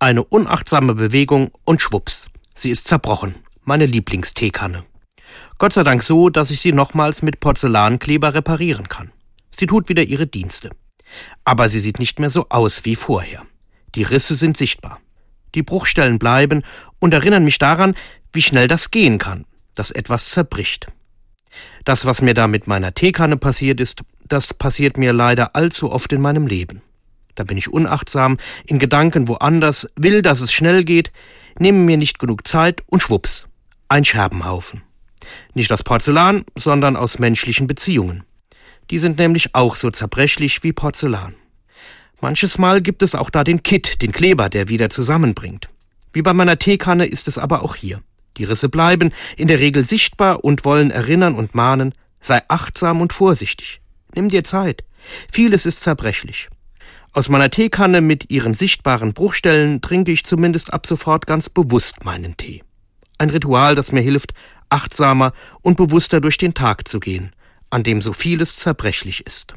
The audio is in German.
Eine unachtsame Bewegung und schwupps, sie ist zerbrochen. Meine Lieblingsteekanne. Gott sei Dank so, dass ich sie nochmals mit Porzellankleber reparieren kann. Sie tut wieder ihre Dienste. Aber sie sieht nicht mehr so aus wie vorher. Die Risse sind sichtbar. Die Bruchstellen bleiben und erinnern mich daran, wie schnell das gehen kann, dass etwas zerbricht. Das, was mir da mit meiner Teekanne passiert ist, das passiert mir leider allzu oft in meinem Leben. Da bin ich unachtsam, in Gedanken woanders, will, dass es schnell geht, nehme mir nicht genug Zeit und schwupps, ein Scherbenhaufen. Nicht aus Porzellan, sondern aus menschlichen Beziehungen. Die sind nämlich auch so zerbrechlich wie Porzellan. Manches Mal gibt es auch da den Kit, den Kleber, der wieder zusammenbringt. Wie bei meiner Teekanne ist es aber auch hier. Die Risse bleiben, in der Regel sichtbar und wollen erinnern und mahnen, sei achtsam und vorsichtig. Nimm dir Zeit. Vieles ist zerbrechlich. Aus meiner Teekanne mit ihren sichtbaren Bruchstellen trinke ich zumindest ab sofort ganz bewusst meinen Tee. Ein Ritual, das mir hilft, achtsamer und bewusster durch den Tag zu gehen, an dem so vieles zerbrechlich ist.